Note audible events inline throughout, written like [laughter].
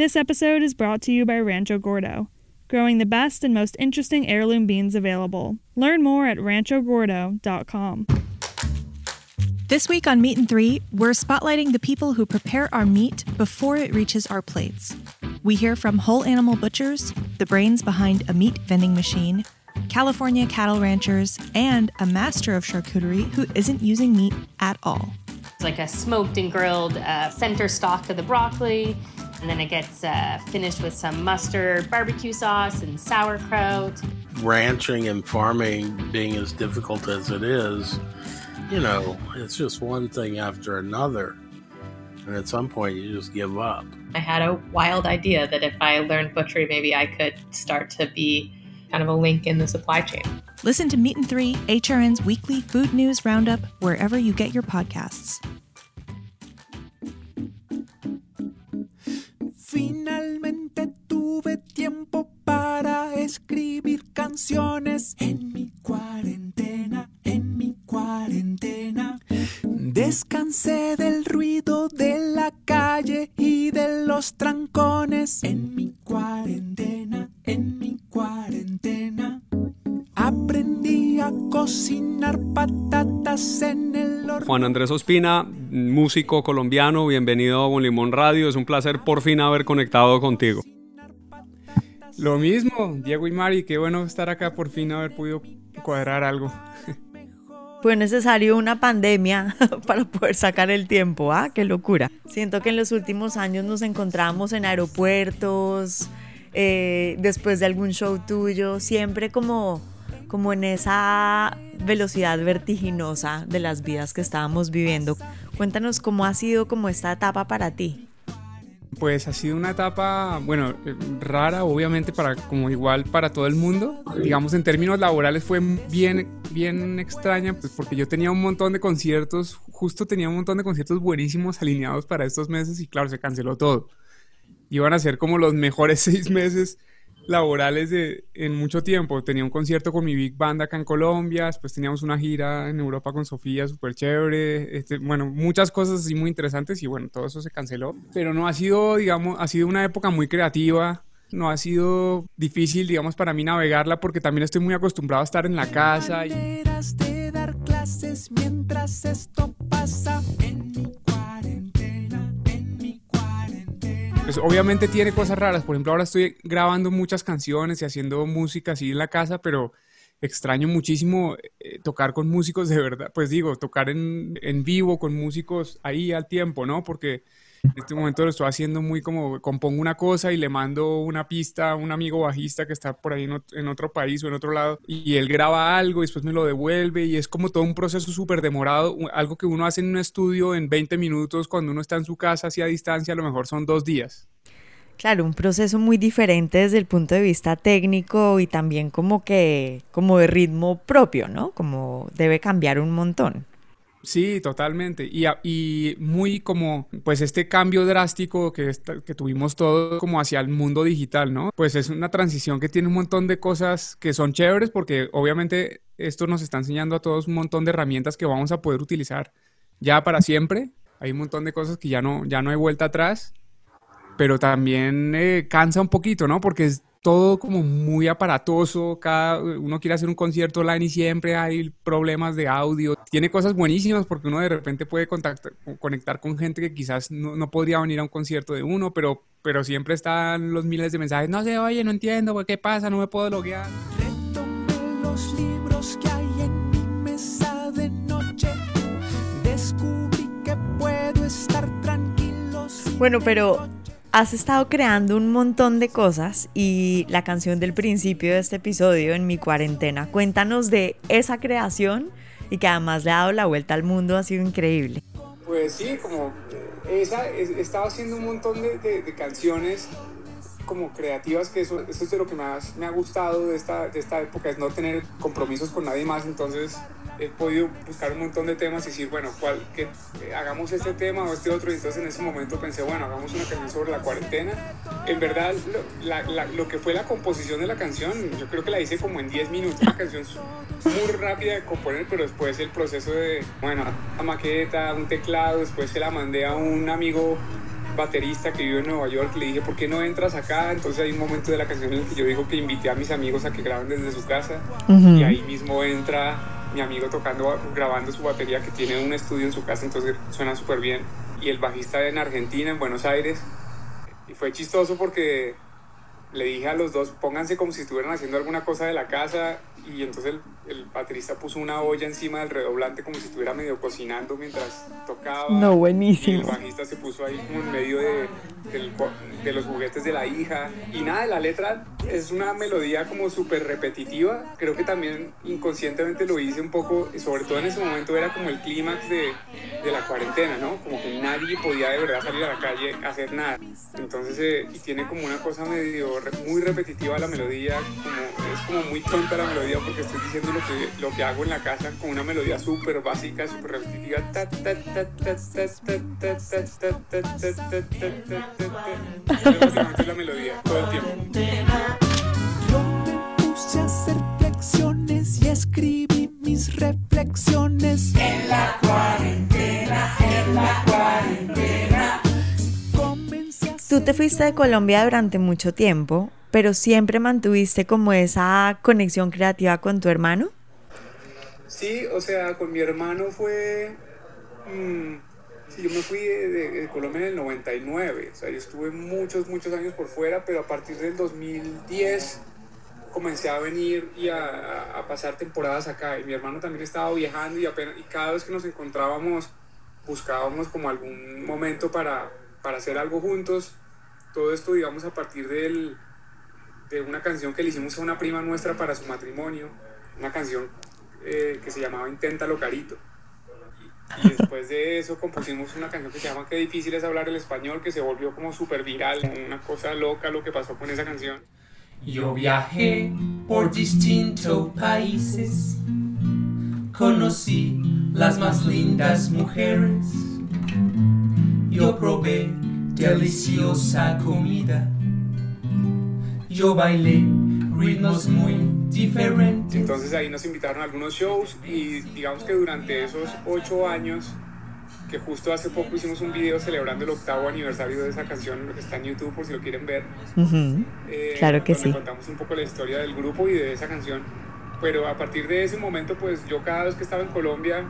This episode is brought to you by Rancho Gordo, growing the best and most interesting heirloom beans available. Learn more at ranchogordo.com. This week on Meat and Three, we're spotlighting the people who prepare our meat before it reaches our plates. We hear from whole animal butchers, the brains behind a meat vending machine, California cattle ranchers, and a master of charcuterie who isn't using meat at all. It's like a smoked and grilled uh, center stock of the broccoli, and then it gets uh, finished with some mustard, barbecue sauce, and sauerkraut. Ranching and farming being as difficult as it is, you know, it's just one thing after another. And at some point, you just give up. I had a wild idea that if I learned butchery, maybe I could start to be kind of a link in the supply chain. Listen to Meat and Three, HRN's weekly food news roundup, wherever you get your podcasts. Escribir canciones en mi cuarentena, en mi cuarentena. Descansé del ruido de la calle y de los trancones en mi cuarentena, en mi cuarentena. Aprendí a cocinar patatas en el horno. Juan Andrés Ospina, músico colombiano, bienvenido a Bon Limón Radio. Es un placer por fin haber conectado contigo. Lo mismo, Diego y Mari, qué bueno estar acá por fin haber podido cuadrar algo. [laughs] Fue necesario una pandemia [laughs] para poder sacar el tiempo, ¿ah? Qué locura. Siento que en los últimos años nos encontramos en aeropuertos, eh, después de algún show tuyo, siempre como, como en esa velocidad vertiginosa de las vidas que estábamos viviendo. Cuéntanos cómo ha sido como esta etapa para ti. Pues ha sido una etapa, bueno, eh, rara, obviamente, para como igual para todo el mundo. Digamos, en términos laborales fue bien, bien extraña, pues porque yo tenía un montón de conciertos, justo tenía un montón de conciertos buenísimos alineados para estos meses y claro, se canceló todo. Iban a ser como los mejores [laughs] seis meses laborales de, en mucho tiempo. Tenía un concierto con mi Big Band acá en Colombia, después teníamos una gira en Europa con Sofía, súper chévere. Este, bueno, muchas cosas así muy interesantes y bueno, todo eso se canceló. Pero no ha sido, digamos, ha sido una época muy creativa. No ha sido difícil, digamos, para mí navegarla porque también estoy muy acostumbrado a estar en la casa. Y... de dar clases mientras esto pasa en Pues obviamente tiene cosas raras. Por ejemplo, ahora estoy grabando muchas canciones y haciendo música así en la casa, pero extraño muchísimo eh, tocar con músicos de verdad. Pues digo, tocar en, en vivo con músicos ahí al tiempo, ¿no? Porque en este momento lo estoy haciendo muy como compongo una cosa y le mando una pista a un amigo bajista que está por ahí en, ot- en otro país o en otro lado y él graba algo y después me lo devuelve y es como todo un proceso súper demorado, algo que uno hace en un estudio en 20 minutos cuando uno está en su casa así a distancia, a lo mejor son dos días. Claro, un proceso muy diferente desde el punto de vista técnico y también como que, como de ritmo propio, ¿no? Como debe cambiar un montón. Sí, totalmente. Y, y muy como, pues este cambio drástico que, que tuvimos todos como hacia el mundo digital, ¿no? Pues es una transición que tiene un montón de cosas que son chéveres porque obviamente esto nos está enseñando a todos un montón de herramientas que vamos a poder utilizar ya para siempre. Hay un montón de cosas que ya no, ya no hay vuelta atrás, pero también eh, cansa un poquito, ¿no? Porque es todo como muy aparatoso, cada uno quiere hacer un concierto online y siempre hay problemas de audio. Tiene cosas buenísimas porque uno de repente puede contactar- conectar con gente que quizás no, no podría venir a un concierto de uno, pero, pero siempre están los miles de mensajes, no sé, oye, no entiendo, ¿qué pasa? No me puedo loguear. Retomé los libros que hay en mi mesa de noche. Descubrí que puedo estar tranquilo. sin Bueno, pero has estado creando un montón de cosas y la canción del principio de este episodio en mi cuarentena, cuéntanos de esa creación y que además le ha dado la vuelta al mundo, ha sido increíble. Pues sí, como eh, esa, es- he haciendo un montón de canciones como creativas, que eso, eso es de lo que más me ha gustado de esta, de esta época, es no tener compromisos con nadie más, entonces he podido buscar un montón de temas y decir, bueno, ¿cuál, que, eh, hagamos este tema o este otro, y entonces en ese momento pensé, bueno, hagamos una canción sobre la cuarentena. En verdad, lo, la- la- lo que fue la composición de la canción, yo creo que la hice como en 10 minutos, una canción muy rápida de componer, pero después el proceso de, bueno, la maqueta, un teclado, después se la mandé a un amigo baterista que vive en Nueva York, le dije, ¿por qué no entras acá? Entonces hay un momento de la canción en el que yo digo que invité a mis amigos a que graben desde su casa. Y ahí mismo entra mi amigo tocando, grabando su batería que tiene un estudio en su casa, entonces suena súper bien. Y el bajista en Argentina, en Buenos Aires. Y fue chistoso porque le dije a los dos, pónganse como si estuvieran haciendo alguna cosa de la casa y entonces el, el baterista puso una olla encima del redoblante como si estuviera medio cocinando mientras tocaba. No, Y el buenísimo. bajista se puso ahí como en medio de, del de los juguetes de la hija. Y nada, la letra es una melodía como súper repetitiva. Creo que también inconscientemente lo hice un poco, y sobre todo en ese momento era como el clímax de, de la cuarentena, ¿no? Como que nadie podía de verdad salir a la calle a hacer nada. Entonces, eh, y tiene como una cosa medio muy repetitiva la melodía, como, es como muy tonta la melodía porque estoy diciendo lo que, lo que hago en la casa con una melodía súper básica, súper repetitiva. Básicamente la melodía todo el tiempo. Yo me puse a hacer flexiones y escribí mis reflexiones en la cuarentena, en la Tú te fuiste de Colombia durante mucho tiempo, pero siempre mantuviste como esa conexión creativa con tu hermano. Sí, o sea, con mi hermano fue... mm, sí, yo me fui de, de- de Colombia en el 99, o sea, yo estuve muchos, muchos años por fuera, pero a partir del 2010 comencé a venir y a- a pasar temporadas acá. Y mi hermano también estaba viajando y, apenas, y cada vez que nos encontrábamos buscábamos como algún momento para, para hacer algo juntos. Todo esto, digamos, a partir del, de una canción que le hicimos a una prima nuestra para su matrimonio, una canción eh, que se llamaba Inténtalo Carito. Y, después de eso compusimos una canción que se llama Qué difícil es hablar el español, que se volvió como súper viral, una cosa loca lo que pasó con esa canción. Yo viajé por distintos países, conocí las más lindas mujeres, yo probé deliciosa comida, yo bailé ritmos muy diferentes. Entonces ahí nos invitaron a algunos shows y digamos que durante esos ocho años, que justo hace poco hicimos un video celebrando el octavo aniversario de esa canción, que está en YouTube por si lo quieren ver. Ujú. eh, Claro que donde sí. contamos un poco la historia del grupo y de esa canción. Pero a partir de ese momento, pues yo cada vez que estaba en Colombia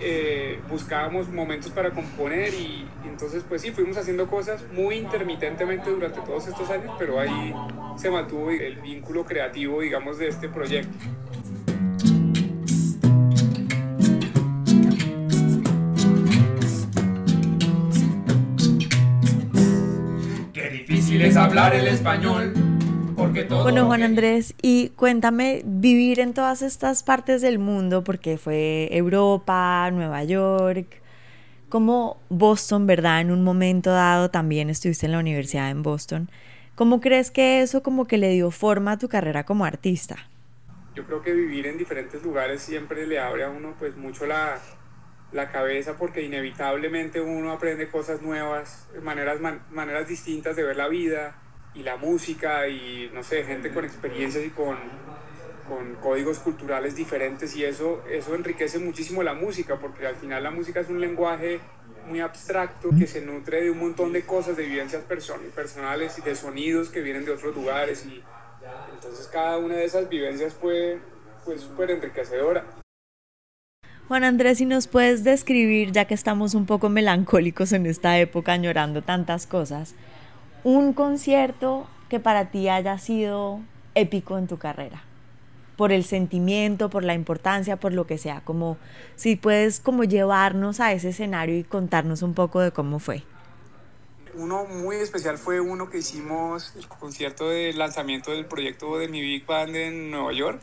eh, buscábamos momentos para componer y, y entonces pues sí, fuimos haciendo cosas muy intermitentemente durante todos estos años, pero ahí se mantuvo el vínculo creativo, digamos, de este proyecto. Qué difícil es hablar el español, porque todo Bueno, Juan Andrés, y cuéntame, vivir en todas estas partes del mundo, porque fue Europa, Nueva York, como Boston, ¿verdad? En un momento dado también estuviste en la universidad en Boston. ¿Cómo crees que eso como que le dio forma a tu carrera como artista? Yo creo que vivir en diferentes lugares siempre le abre a uno pues mucho la, la cabeza porque inevitablemente uno aprende cosas nuevas, maneras, man- maneras distintas de ver la vida y la música y no sé, gente con experiencias y con, con códigos culturales diferentes y eso, eso enriquece muchísimo la música porque al final la música es un lenguaje muy abstracto que se nutre de un montón de cosas, de vivencias person- personales y de sonidos que vienen de otros lugares y entonces cada una de esas vivencias fue súper enriquecedora. Juan Andrés, si nos puedes describir, ya que estamos un poco melancólicos en esta época, añorando tantas cosas, un concierto que para ti haya sido épico en tu carrera, por el sentimiento, por la importancia, por lo que sea, como si puedes como llevarnos a ese escenario y contarnos un poco de cómo fue. Uno muy especial fue uno que hicimos, el concierto de lanzamiento del proyecto de mi Big Band en Nueva York,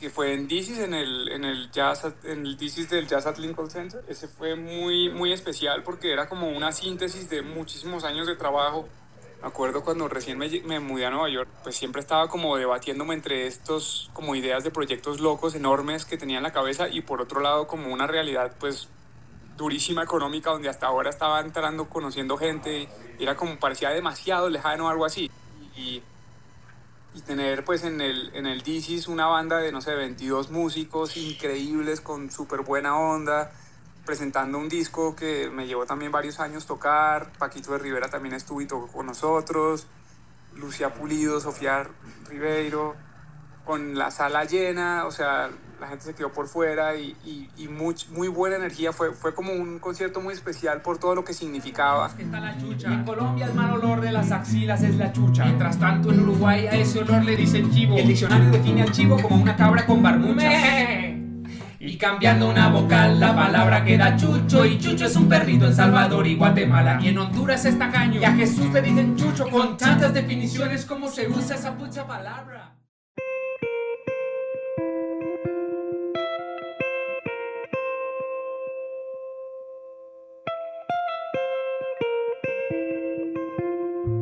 que fue en DC's, en el, en el jazz, en el DC's del Jazz at Lincoln Center. Ese fue muy, muy especial porque era como una síntesis de muchísimos años de trabajo. Me acuerdo cuando recién me, me mudé a Nueva York, pues siempre estaba como debatiéndome entre estos como ideas de proyectos locos, enormes que tenía en la cabeza y por otro lado como una realidad pues durísima económica donde hasta ahora estaba entrando, conociendo gente, y era como parecía demasiado lejano algo así. Y, y tener pues en el, en el DC's una banda de, no sé, 22 músicos increíbles con súper buena onda, presentando un disco que me llevó también varios años tocar. Paquito de Rivera también estuvo y tocó con nosotros. Lucía Pulido, Sofía Ribeiro, con la sala llena, o sea, la gente se quedó por fuera y, y, y muy, muy, buena energía. Fue, fue como un concierto muy especial por todo lo que significaba. Está la chucha. En Colombia el mal olor de las axilas es la chucha. Mientras tanto en Uruguay a ese olor le dicen chivo. El diccionario define al chivo como una cabra con barbucha. Y cambiando una vocal, la palabra queda chucho. Y chucho es un perrito en Salvador y Guatemala. Y en Honduras es tacaño. Y a Jesús le dicen chucho con tantas definiciones como se usa esa pucha palabra.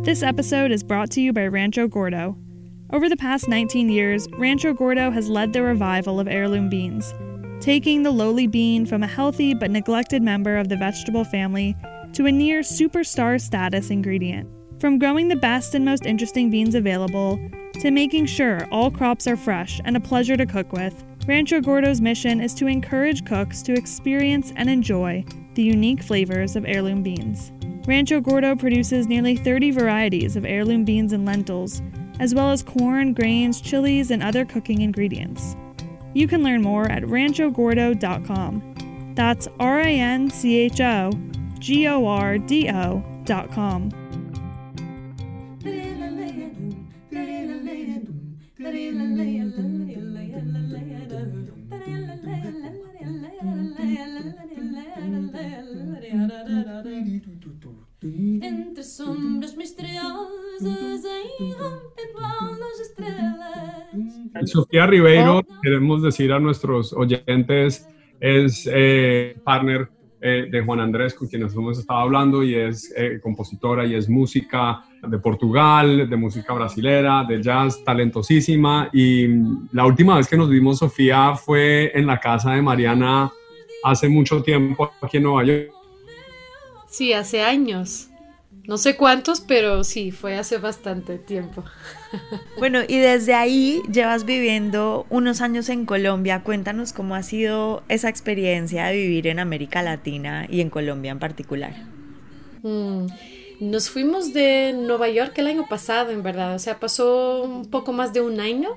This episode is brought to you by Rancho Gordo. Over the past 19 years, Rancho Gordo has led the revival of heirloom beans, taking the lowly bean from a healthy but neglected member of the vegetable family to a near superstar status ingredient. From growing the best and most interesting beans available to making sure all crops are fresh and a pleasure to cook with, Rancho Gordo's mission is to encourage cooks to experience and enjoy the unique flavors of heirloom beans. Rancho Gordo produces nearly 30 varieties of heirloom beans and lentils, as well as corn, grains, chilies, and other cooking ingredients. You can learn more at ranchogordo.com. That's R A N C H O G O R D O.com. Entre sombras misteriosas. Sofía Ribeiro, queremos decir a nuestros oyentes, es eh, partner eh, de Juan Andrés, con quienes hemos estado hablando, y es eh, compositora y es música de Portugal, de música brasilera, de jazz, talentosísima. Y la última vez que nos vimos, Sofía, fue en la casa de Mariana hace mucho tiempo aquí en Nueva York. Sí, hace años. No sé cuántos, pero sí, fue hace bastante tiempo. [laughs] Bueno, y desde ahí llevas viviendo unos años en Colombia. Cuéntanos cómo ha sido esa experiencia de vivir en América Latina y en Colombia en particular. Mm, Nos fuimos de Nueva York el año pasado, en verdad. O sea, pasó un poco más de un año.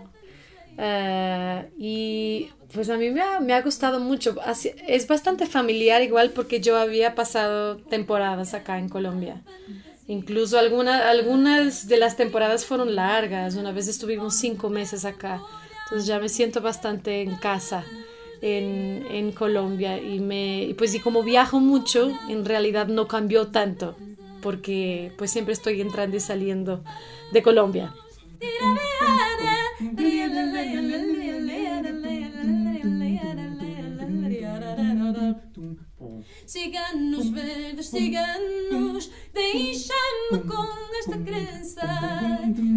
Ah, y pues a mí me ha, me ha gustado mucho. Es bastante familiar igual porque yo había pasado temporadas acá en Colombia. Incluso alguna- algunas de las temporadas fueron largas. Una vez estuvimos cinco meses acá. Entonces ya me siento bastante en casa en, en Colombia. Y, me, y pues y como viajo mucho, en realidad no cambió tanto. Porque pues siempre estoy entrando y saliendo de Colombia. Ciganos verdes, ciganos, deixa-me com esta crença.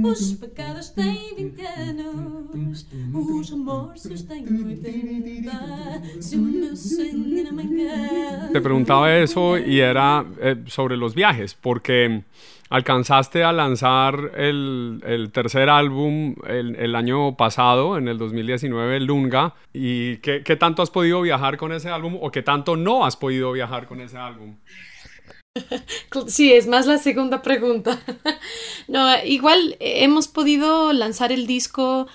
Os pecados têm 20 anos, os remorsos têm 80. Se o meu sangue não me engana. Te preguntaba eso y era eh, sobre los viajes, porque alcanzaste a lanzar el, el tercer álbum el, año pasado, en el 2019, Lunga, y ¿qué, qué tanto has podido viajar con ese álbum o qué tanto no has podido viajar con ese álbum? [laughs] Sí, es más la segunda pregunta. [laughs] No, igual eh, hemos podido lanzar el disco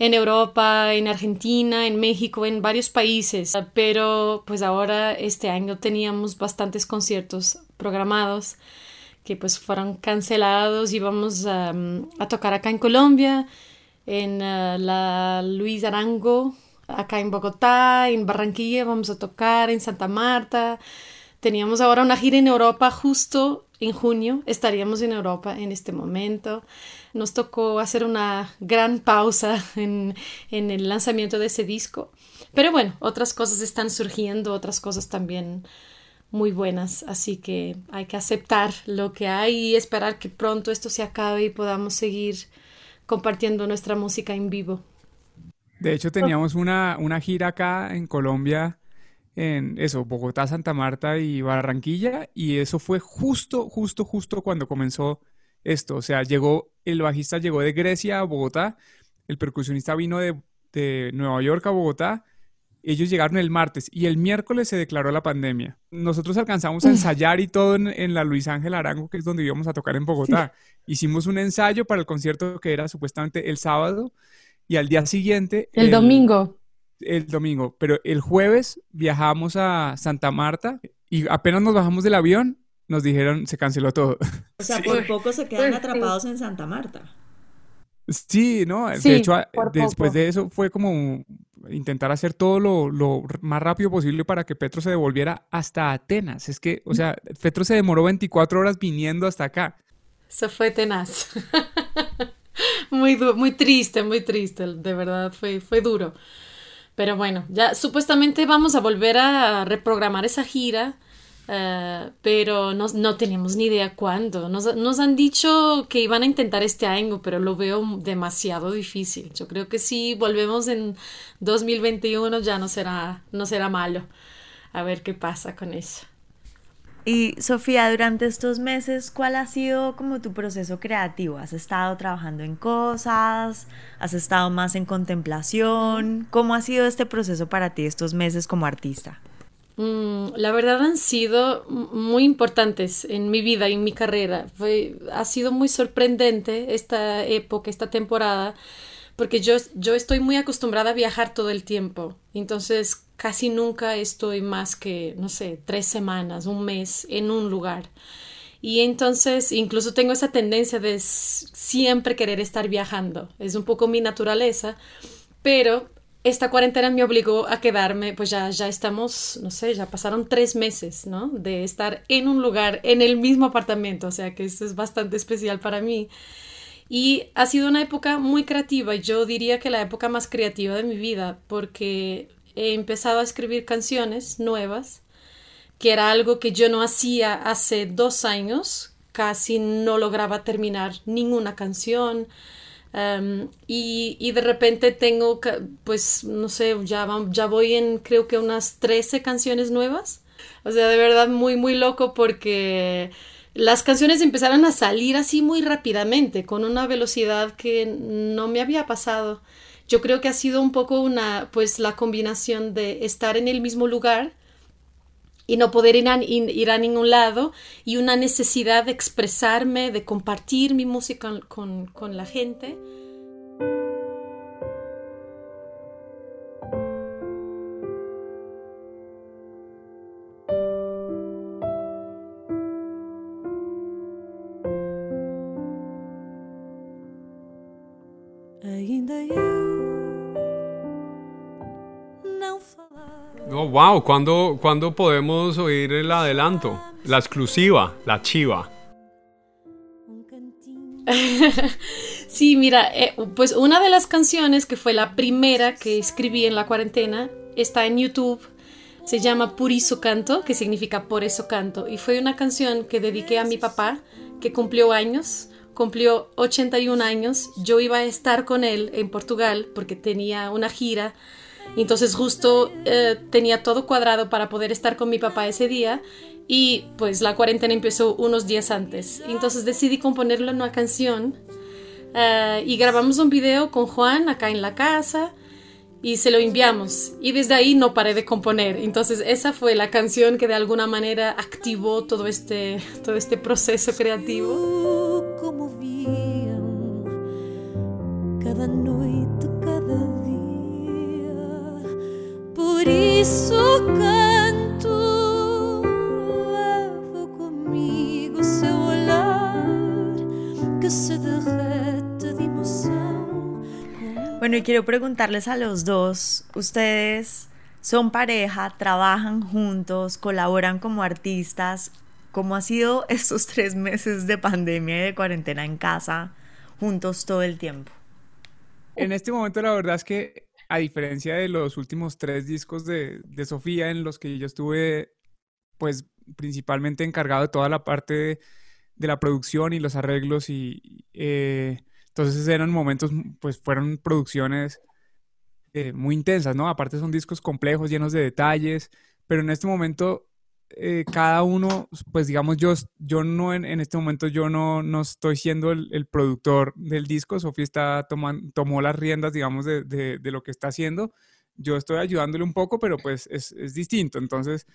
en Europa, en Argentina, en México, en varios países, pero pues ahora este año teníamos bastantes conciertos programados que pues fueron cancelados y vamos a, a tocar acá en Colombia, en eh, la Luis Arango, acá en Bogotá, en Barranquilla vamos a tocar, en Santa Marta. Teníamos ahora una gira en Europa justo en junio, estaríamos en Europa en este momento. Nos tocó hacer una gran pausa [laughs] en, en el lanzamiento de ese disco. Pero bueno, otras cosas están surgiendo, otras cosas también muy buenas, así que hay que aceptar lo que hay y esperar que pronto esto se acabe y podamos seguir compartiendo nuestra música en vivo. De hecho, teníamos una, una gira acá en Colombia, en eso, Bogotá, Santa Marta y Barranquilla, y eso fue justo, justo, justo cuando comenzó esto. O sea, llegó, el bajista llegó de Grecia a Bogotá, el percusionista vino de, de Nueva York a Bogotá, Ellos llegaron el martes y el miércoles se declaró la pandemia. Nosotros alcanzamos a ensayar y todo en, en la Luis Ángel Arango, que es donde íbamos a tocar en Bogotá. Hicimos un ensayo para el concierto que era supuestamente el sábado y al día siguiente... El, domingo. El domingo, pero el jueves viajamos a Santa Marta y apenas nos bajamos del avión, nos dijeron se canceló todo. O sea, por poco se quedan atrapados en Santa Marta. Sí, ¿no? Sí, de hecho, después poco. de eso fue como intentar hacer todo lo, lo más rápido posible para que Petro se devolviera hasta Atenas. Es que, o sea, Petro se demoró 24 horas viniendo hasta acá. Se fue tenaz. [laughs] muy, muy triste, muy triste, de verdad, fue, fue duro. Pero bueno, ya supuestamente vamos a volver a reprogramar esa gira, eh, pero no, no tenemos ni idea cuándo. Nos, nos han dicho que iban a intentar este año, pero lo veo demasiado difícil. Yo creo que si volvemos en 2021 ya no será, no será malo. A ver qué pasa con eso. Y Sofía, durante estos meses, ¿cuál ha sido como tu proceso creativo? ¿Has estado trabajando en cosas? ¿Has estado más en contemplación? ¿Cómo ha sido este proceso para ti estos meses como artista? Mm, la verdad han sido muy importantes en mi vida y en mi carrera. Fue, ha sido muy sorprendente esta época, esta temporada, porque yo, yo estoy muy acostumbrada a viajar todo el tiempo. Entonces casi nunca estoy más que, no sé, tres semanas, un mes en un lugar. Y entonces incluso tengo esa tendencia de siempre querer estar viajando. Es un poco mi naturaleza, pero esta cuarentena me obligó a quedarme, pues ya, ya estamos, no sé, ya pasaron tres meses, ¿no? De estar en un lugar, en el mismo apartamento, o sea que esto es bastante especial para mí. Y ha sido una época muy creativa, yo diría que la época más creativa de mi vida, porque he empezado a escribir canciones nuevas, que era algo que yo no hacía hace dos años, casi no lograba terminar ninguna canción. Y, y de repente tengo, pues, no sé, ya, ya voy en creo que unas 13 canciones nuevas. O sea, de verdad muy, muy loco porque las canciones empezaron a salir así muy rápidamente, con una velocidad que no me había pasado. Yo creo que ha sido un poco una, pues, la combinación de estar en el mismo lugar y no poder ir a, ningún lado y una necesidad de expresarme, de compartir mi música con, con la gente. No, wow, ¿cuándo, ¿cuándo podemos oír el adelanto? La exclusiva, la chiva. [laughs] Sí, mira, eh, pues una de las canciones que fue la primera que escribí en la cuarentena está en YouTube. Se llama Por eso canto, que significa por eso canto. Y fue una canción que dediqué a mi papá, que cumplió años, cumplió 81 años. Yo iba a estar con él en Portugal porque tenía una gira. Entonces justo eh, tenía todo cuadrado para poder estar con mi papá ese día y pues la cuarentena empezó unos días antes. Entonces decidí componerle una canción eh, y grabamos un video con Juan acá en la casa y se lo enviamos y desde ahí no paré de componer. Entonces esa fue la canción que de alguna manera activó todo este, todo este proceso creativo. cada noite, Por isso canto, levo comigo seu olhar que se derrete de emoção. Bueno, y quiero preguntarles a los dos, ustedes son pareja, trabajan juntos, colaboran como artistas. ¿Cómo ha sido [laughs] estos tres meses de pandemia y de cuarentena en casa, juntos todo el tiempo? En este momento la verdad es que a diferencia de los últimos tres discos de, Sofía en los que yo estuve pues principalmente encargado de toda la parte de, de la producción y los arreglos y eh, entonces eran momentos pues fueron producciones eh, muy intensas, ¿no? Aparte son discos complejos, llenos de detalles, pero en este momento eh, cada uno, pues digamos, yo, yo no en, en este momento yo no, no estoy siendo el, el productor del disco, Sofía está tomando, tomó las riendas, digamos, de, de, de, lo que está haciendo. yo estoy ayudándole un poco, pero pues es, es distinto. Entonces,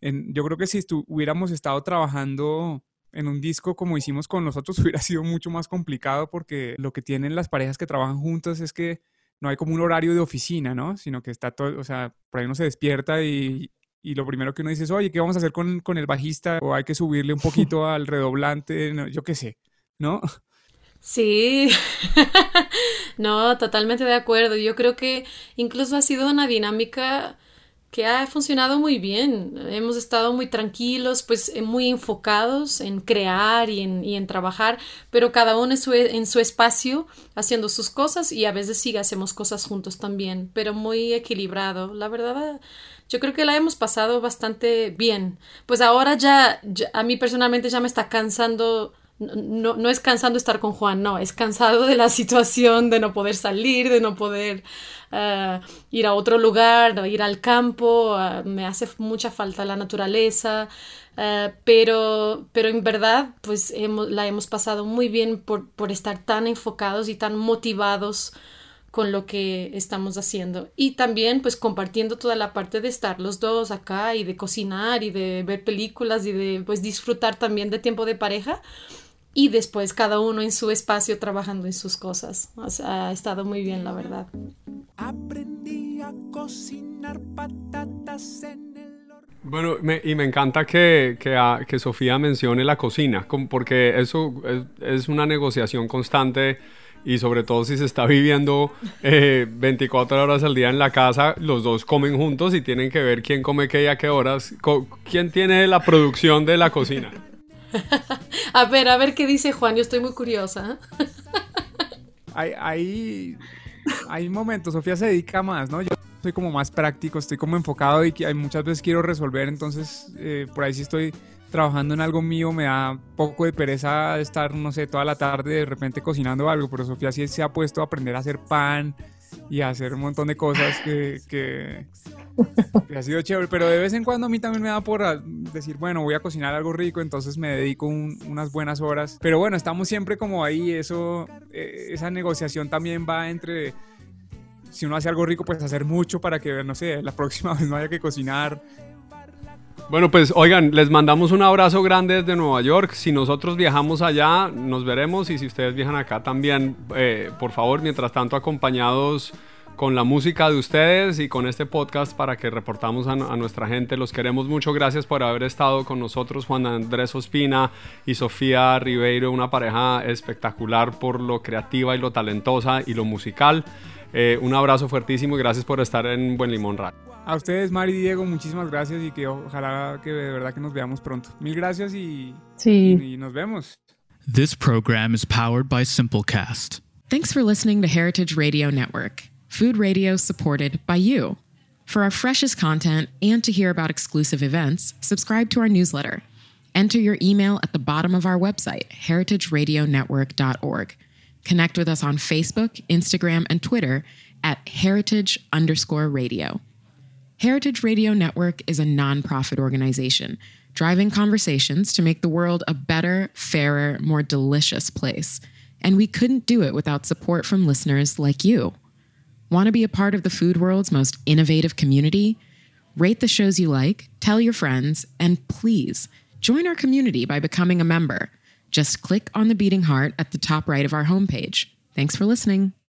en, yo creo que si hubiéramos estado trabajando en un disco como hicimos con nosotros [laughs] hubiera sido mucho más complicado porque lo que tienen las parejas que trabajan juntas es que no hay como un horario de oficina, ¿no? Sino que está todo, o sea, por ahí uno se despierta y, y lo primero que uno dice es, oye, ¿qué vamos a hacer con, con el bajista? O hay que subirle un poquito [laughs] al redoblante, yo qué sé, ¿no? Sí, [laughs] no, totalmente de acuerdo. Yo creo que incluso ha sido una dinámica que ha funcionado muy bien. Hemos estado muy tranquilos, pues eh, muy enfocados en crear y en, y en trabajar, pero cada uno en su, en su, espacio haciendo sus cosas y a veces sí hacemos cosas juntos también, pero muy equilibrado. La verdad, yo creo que la hemos pasado bastante bien. Pues ahora ya, a mí personalmente ya me está cansando no, no es cansando estar con Juan, no, es cansado de la [laughs] situación de no poder salir, de no poder uh, ir a otro lugar, ir al campo, uh, me hace mucha falta la naturaleza, uh, pero, pero en verdad pues hemos, la hemos pasado muy bien por, por estar tan enfocados y tan motivados con lo que estamos haciendo y también pues compartiendo toda la parte de estar los dos acá y de cocinar y de ver películas y de pues disfrutar también de tiempo de pareja y después cada uno en su espacio trabajando en sus cosas. O sea, ha estado muy bien, la verdad. Aprendí a cocinar patatas en el bueno, me, y me encanta que, que, que, Sofía mencione la cocina, porque eso es, es, una negociación constante y sobre todo si se está viviendo eh, 24 horas al día en la casa, los dos comen juntos y tienen que ver quién come qué y a qué horas, quién tiene la producción de la cocina. [laughs] a ver, a ver qué dice Juan, yo estoy muy curiosa. hay, hay, hay momentos, Sofía se dedica más, ¿no? Yo soy como más práctico, estoy como enfocado y hay, muchas veces quiero resolver, entonces eh, por ahí sí estoy trabajando en algo mío, me da poco de pereza estar, no sé, toda la tarde de repente cocinando algo, pero Sofía sí se ha puesto a aprender a hacer pan y a hacer un montón de cosas que, que, ha sido chévere, pero de vez en cuando a mí también me da por ah, decir, bueno, voy a cocinar algo rico, entonces me dedico unas buenas horas. Pero bueno, estamos siempre como ahí, eso, eh, esa negociación también va entre, si uno hace algo rico, pues hacer mucho para que, no sé, la próxima [laughs] vez no haya que cocinar. Bueno, pues oigan, les mandamos un abrazo grande desde Nueva York. Si nosotros viajamos allá, nos veremos y si ustedes viajan acá también, eh, por favor, mientras tanto acompañados con la música de ustedes y con este podcast para que reportamos a, nuestra gente. Los queremos mucho. Gracias por haber estado con nosotros, Juan Andrés Ospina y Sofía Ribeiro, una pareja espectacular por lo creativa y lo talentosa y lo musical. Eh, un abrazo fuertísimo y gracias por estar en Buen Limón Radio. A ustedes, Mari y Diego, muchísimas gracias y que ojalá que de verdad que nos veamos pronto. Mil gracias y, sí. y, y nos vemos. This program is powered by Simplecast. Thanks for listening to Heritage Radio Network. food radio supported by you. For our freshest content and to hear about exclusive events, subscribe to our newsletter. Enter your email at the bottom of our website, heritageradionetwork.org. Connect with us on Facebook, Instagram, and Twitter at heritage underscore radio. Heritage Radio Network is a nonprofit organization driving conversations to make the world a better, fairer, more delicious place. And we couldn't do it without support from listeners like you. Want to be a part of the food world's most innovative community? Rate the shows you like, tell your friends, and please join our community by becoming a member. Just click on the beating heart at the top right of our homepage. Thanks for listening.